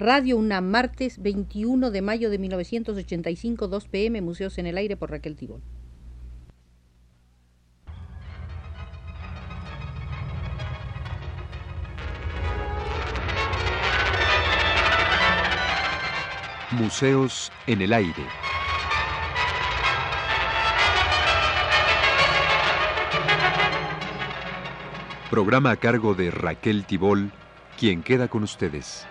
Radio UNAM, martes 21 de mayo de 1985, 2 pm, Museos en el Aire por Raquel Tibón. Museos en el Aire. Programa a cargo de Raquel Tibol, quien queda con ustedes.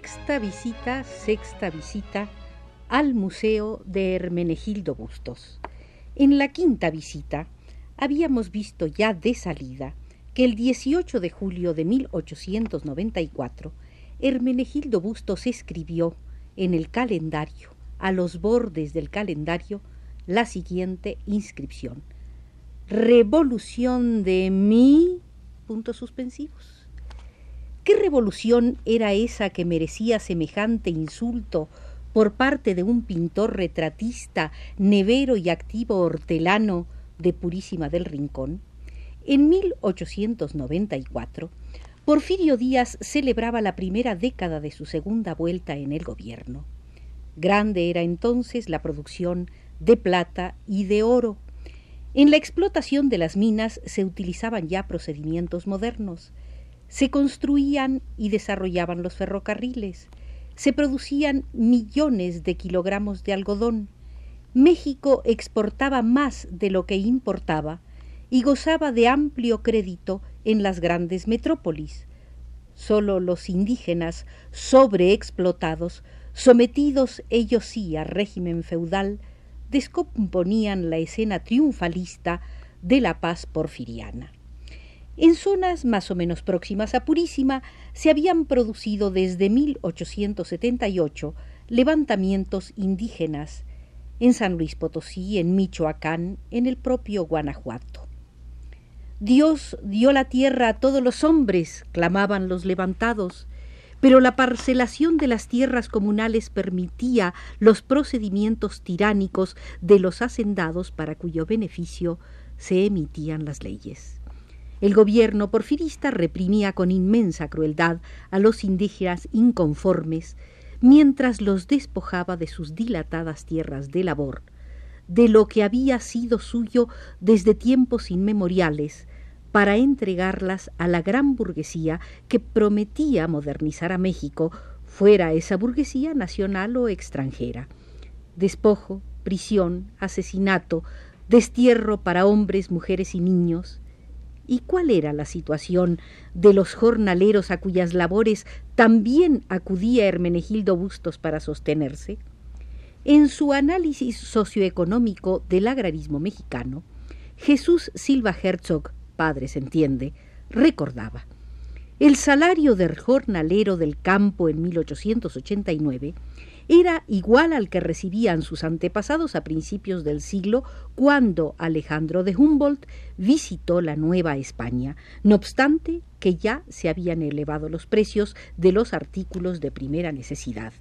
Sexta visita, sexta visita al Museo de Hermenegildo Bustos. En la quinta visita habíamos visto ya de salida que el 18 de julio de 1894 Hermenegildo Bustos escribió en el calendario, a los bordes del calendario, la siguiente inscripción. Revolución de mi... puntos suspensivos. ¿Qué revolución era esa que merecía semejante insulto por parte de un pintor retratista, nevero y activo hortelano de Purísima del Rincón? En 1894, Porfirio Díaz celebraba la primera década de su segunda vuelta en el gobierno. Grande era entonces la producción de plata y de oro. En la explotación de las minas se utilizaban ya procedimientos modernos se construían y desarrollaban los ferrocarriles, se producían millones de kilogramos de algodón, México exportaba más de lo que importaba y gozaba de amplio crédito en las grandes metrópolis. Solo los indígenas sobreexplotados, sometidos ellos sí a régimen feudal, descomponían la escena triunfalista de la paz porfiriana. En zonas más o menos próximas a Purísima se habían producido desde 1878 levantamientos indígenas en San Luis Potosí, en Michoacán, en el propio Guanajuato. Dios dio la tierra a todos los hombres, clamaban los levantados, pero la parcelación de las tierras comunales permitía los procedimientos tiránicos de los hacendados para cuyo beneficio se emitían las leyes. El gobierno porfirista reprimía con inmensa crueldad a los indígenas inconformes, mientras los despojaba de sus dilatadas tierras de labor, de lo que había sido suyo desde tiempos inmemoriales, para entregarlas a la gran burguesía que prometía modernizar a México, fuera esa burguesía nacional o extranjera. Despojo, prisión, asesinato, destierro para hombres, mujeres y niños, ¿Y cuál era la situación de los jornaleros a cuyas labores también acudía Hermenegildo Bustos para sostenerse? En su análisis socioeconómico del agrarismo mexicano, Jesús Silva Herzog, padre se entiende, recordaba el salario del jornalero del campo en 1889 era igual al que recibían sus antepasados a principios del siglo cuando Alejandro de Humboldt visitó la Nueva España, no obstante que ya se habían elevado los precios de los artículos de primera necesidad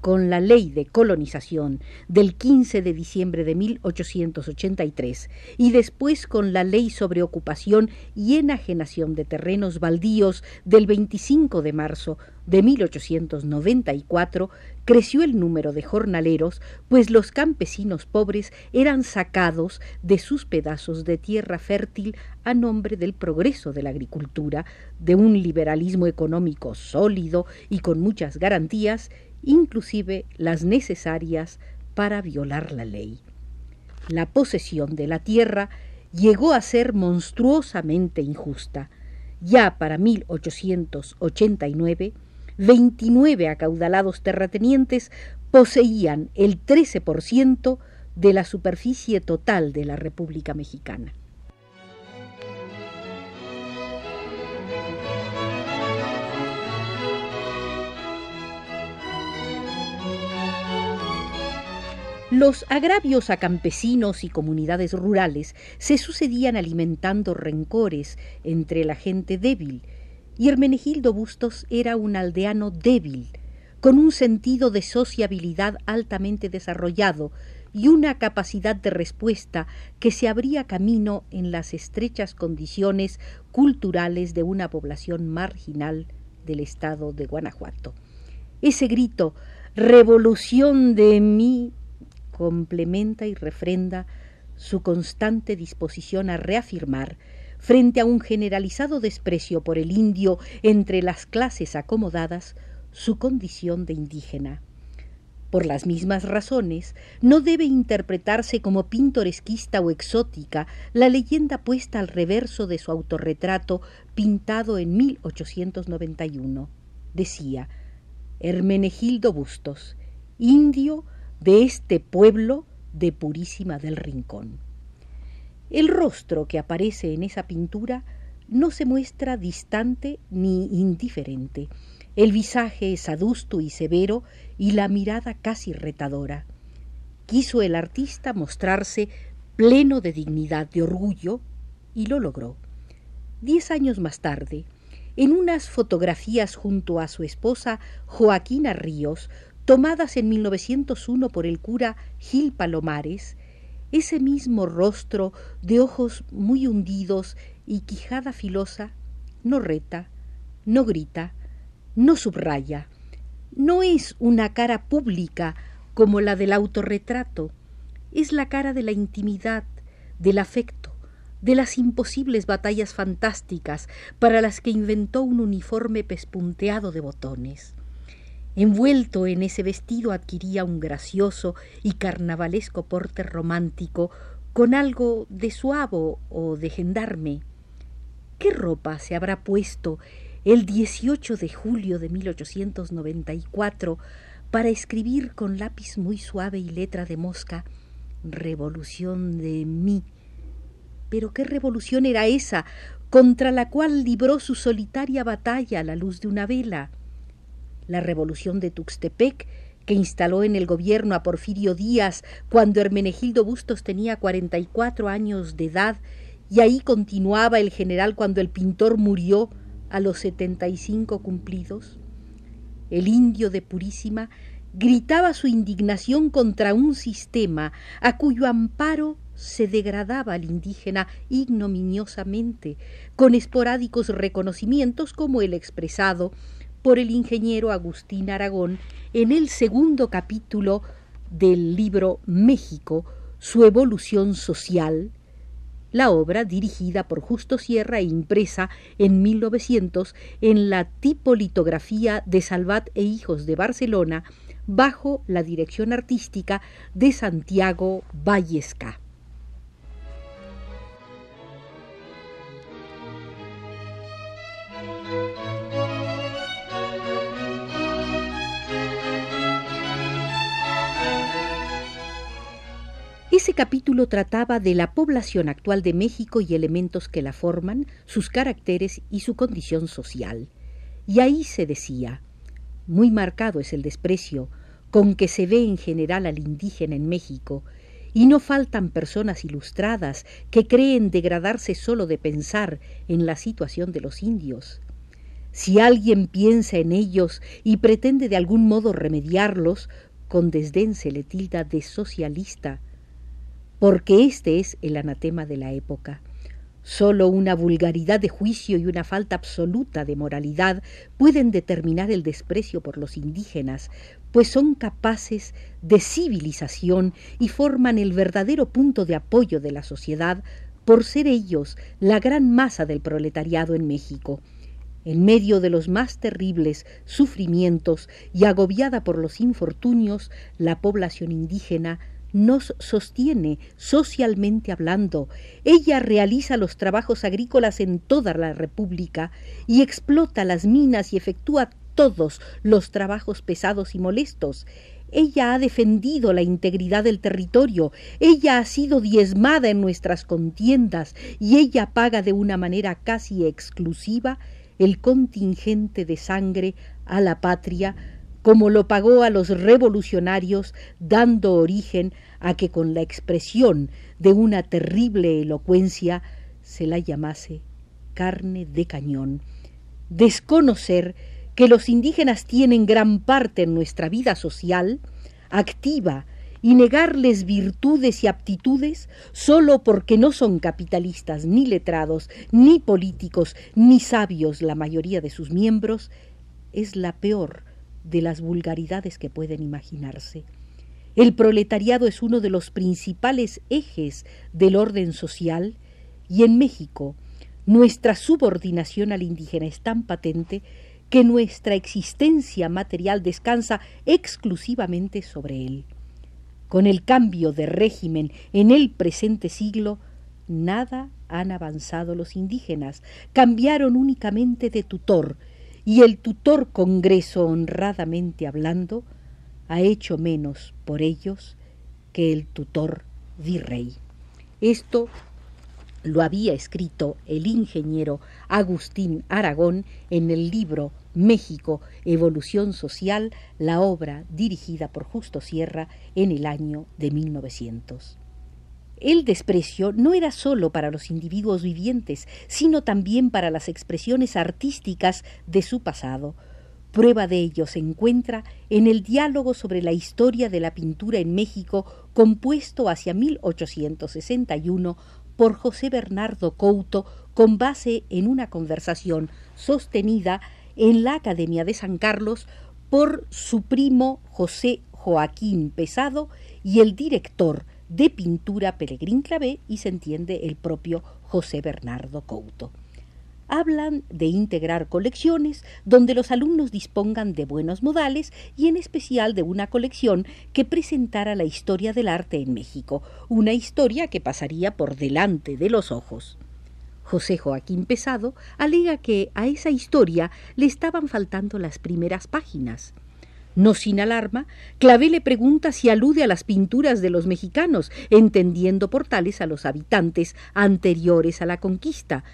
con la ley de colonización del 15 de diciembre de 1883 y después con la ley sobre ocupación y enajenación de terrenos baldíos del 25 de marzo de 1894, creció el número de jornaleros, pues los campesinos pobres eran sacados de sus pedazos de tierra fértil a nombre del progreso de la agricultura, de un liberalismo económico sólido y con muchas garantías, inclusive las necesarias para violar la ley. La posesión de la tierra llegó a ser monstruosamente injusta. Ya para 1889, 29 acaudalados terratenientes poseían el 13% de la superficie total de la República Mexicana. Los agravios a campesinos y comunidades rurales se sucedían alimentando rencores entre la gente débil, y Hermenegildo Bustos era un aldeano débil, con un sentido de sociabilidad altamente desarrollado y una capacidad de respuesta que se abría camino en las estrechas condiciones culturales de una población marginal del estado de Guanajuato. Ese grito, revolución de mí, complementa y refrenda su constante disposición a reafirmar, frente a un generalizado desprecio por el indio entre las clases acomodadas, su condición de indígena. Por las mismas razones, no debe interpretarse como pintoresquista o exótica la leyenda puesta al reverso de su autorretrato pintado en 1891. Decía, Hermenegildo Bustos, indio de este pueblo de Purísima del Rincón. El rostro que aparece en esa pintura no se muestra distante ni indiferente. El visaje es adusto y severo y la mirada casi retadora. Quiso el artista mostrarse pleno de dignidad, de orgullo, y lo logró. Diez años más tarde, en unas fotografías junto a su esposa Joaquina Ríos, tomadas en 1901 por el cura Gil Palomares, ese mismo rostro de ojos muy hundidos y quijada filosa no reta, no grita, no subraya, no es una cara pública como la del autorretrato, es la cara de la intimidad, del afecto, de las imposibles batallas fantásticas para las que inventó un uniforme pespunteado de botones. Envuelto en ese vestido adquiría un gracioso y carnavalesco porte romántico con algo de suavo o de gendarme. ¿Qué ropa se habrá puesto el 18 de julio de 1894 para escribir con lápiz muy suave y letra de mosca Revolución de mí? Pero qué revolución era esa contra la cual libró su solitaria batalla a la luz de una vela la revolución de Tuxtepec, que instaló en el gobierno a Porfirio Díaz cuando Hermenegildo Bustos tenía 44 años de edad, y ahí continuaba el general cuando el pintor murió a los 75 cumplidos. El indio de Purísima gritaba su indignación contra un sistema a cuyo amparo se degradaba al indígena ignominiosamente, con esporádicos reconocimientos como el expresado por el ingeniero Agustín Aragón en el segundo capítulo del libro México, su evolución social, la obra dirigida por Justo Sierra e impresa en 1900 en la tipolitografía de Salvat e Hijos de Barcelona bajo la dirección artística de Santiago Vallesca. Ese capítulo trataba de la población actual de México y elementos que la forman, sus caracteres y su condición social. Y ahí se decía, muy marcado es el desprecio con que se ve en general al indígena en México, y no faltan personas ilustradas que creen degradarse solo de pensar en la situación de los indios. Si alguien piensa en ellos y pretende de algún modo remediarlos, con desdén se le tilda de socialista, porque este es el anatema de la época. Solo una vulgaridad de juicio y una falta absoluta de moralidad pueden determinar el desprecio por los indígenas, pues son capaces de civilización y forman el verdadero punto de apoyo de la sociedad por ser ellos la gran masa del proletariado en México. En medio de los más terribles sufrimientos y agobiada por los infortunios, la población indígena nos sostiene socialmente hablando. Ella realiza los trabajos agrícolas en toda la República y explota las minas y efectúa todos los trabajos pesados y molestos. Ella ha defendido la integridad del territorio, ella ha sido diezmada en nuestras contiendas y ella paga de una manera casi exclusiva el contingente de sangre a la patria como lo pagó a los revolucionarios, dando origen a que con la expresión de una terrible elocuencia se la llamase carne de cañón, desconocer que los indígenas tienen gran parte en nuestra vida social, activa, y negarles virtudes y aptitudes solo porque no son capitalistas, ni letrados, ni políticos, ni sabios la mayoría de sus miembros, es la peor de las vulgaridades que pueden imaginarse. El proletariado es uno de los principales ejes del orden social y en México nuestra subordinación al indígena es tan patente que nuestra existencia material descansa exclusivamente sobre él. Con el cambio de régimen en el presente siglo, nada han avanzado los indígenas, cambiaron únicamente de tutor, y el tutor Congreso, honradamente hablando, ha hecho menos por ellos que el tutor virrey. Esto lo había escrito el ingeniero Agustín Aragón en el libro México, Evolución Social, la obra dirigida por Justo Sierra en el año de 1900. El desprecio no era sólo para los individuos vivientes, sino también para las expresiones artísticas de su pasado. Prueba de ello se encuentra en el diálogo sobre la historia de la pintura en México compuesto hacia 1861 por José Bernardo Couto con base en una conversación sostenida en la Academia de San Carlos por su primo José Joaquín Pesado y el director de pintura Pelegrín Clavé y se entiende el propio José Bernardo Couto hablan de integrar colecciones donde los alumnos dispongan de buenos modales y en especial de una colección que presentara la historia del arte en México, una historia que pasaría por delante de los ojos. José Joaquín Pesado alega que a esa historia le estaban faltando las primeras páginas. No sin alarma, Clavé le pregunta si alude a las pinturas de los mexicanos, entendiendo por tales a los habitantes anteriores a la conquista,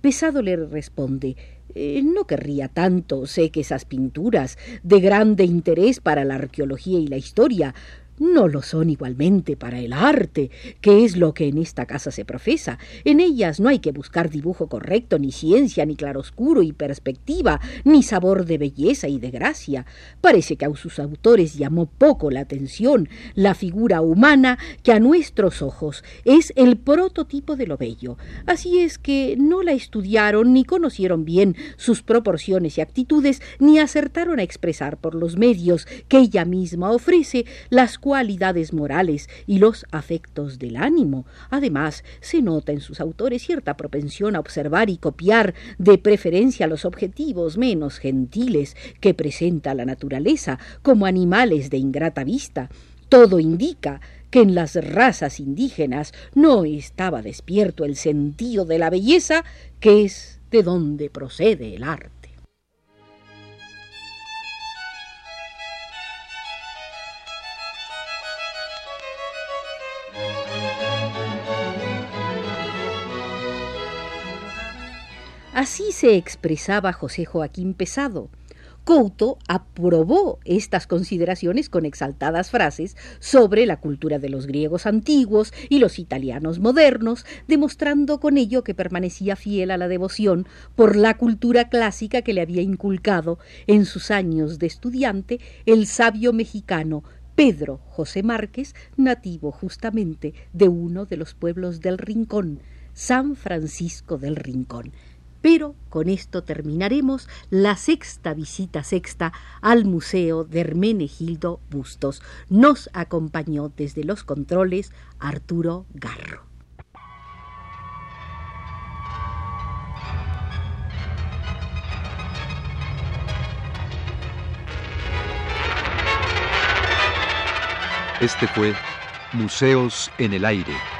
Pesado le responde eh, no querría tanto, sé que esas pinturas, de grande interés para la arqueología y la historia, no lo son igualmente para el arte, que es lo que en esta casa se profesa. En ellas no hay que buscar dibujo correcto, ni ciencia, ni claroscuro y perspectiva, ni sabor de belleza y de gracia. Parece que a sus autores llamó poco la atención la figura humana que a nuestros ojos es el prototipo de lo bello. Así es que no la estudiaron ni conocieron bien sus proporciones y actitudes, ni acertaron a expresar por los medios que ella misma ofrece las cualidades morales y los afectos del ánimo. Además, se nota en sus autores cierta propensión a observar y copiar de preferencia los objetivos menos gentiles que presenta la naturaleza como animales de ingrata vista. Todo indica que en las razas indígenas no estaba despierto el sentido de la belleza, que es de donde procede el arte. Así se expresaba José Joaquín Pesado. Couto aprobó estas consideraciones con exaltadas frases sobre la cultura de los griegos antiguos y los italianos modernos, demostrando con ello que permanecía fiel a la devoción por la cultura clásica que le había inculcado en sus años de estudiante el sabio mexicano Pedro José Márquez, nativo justamente de uno de los pueblos del Rincón, San Francisco del Rincón. Pero con esto terminaremos la sexta visita sexta al Museo de Hermenegildo Bustos. Nos acompañó desde los controles Arturo Garro. Este fue Museos en el Aire.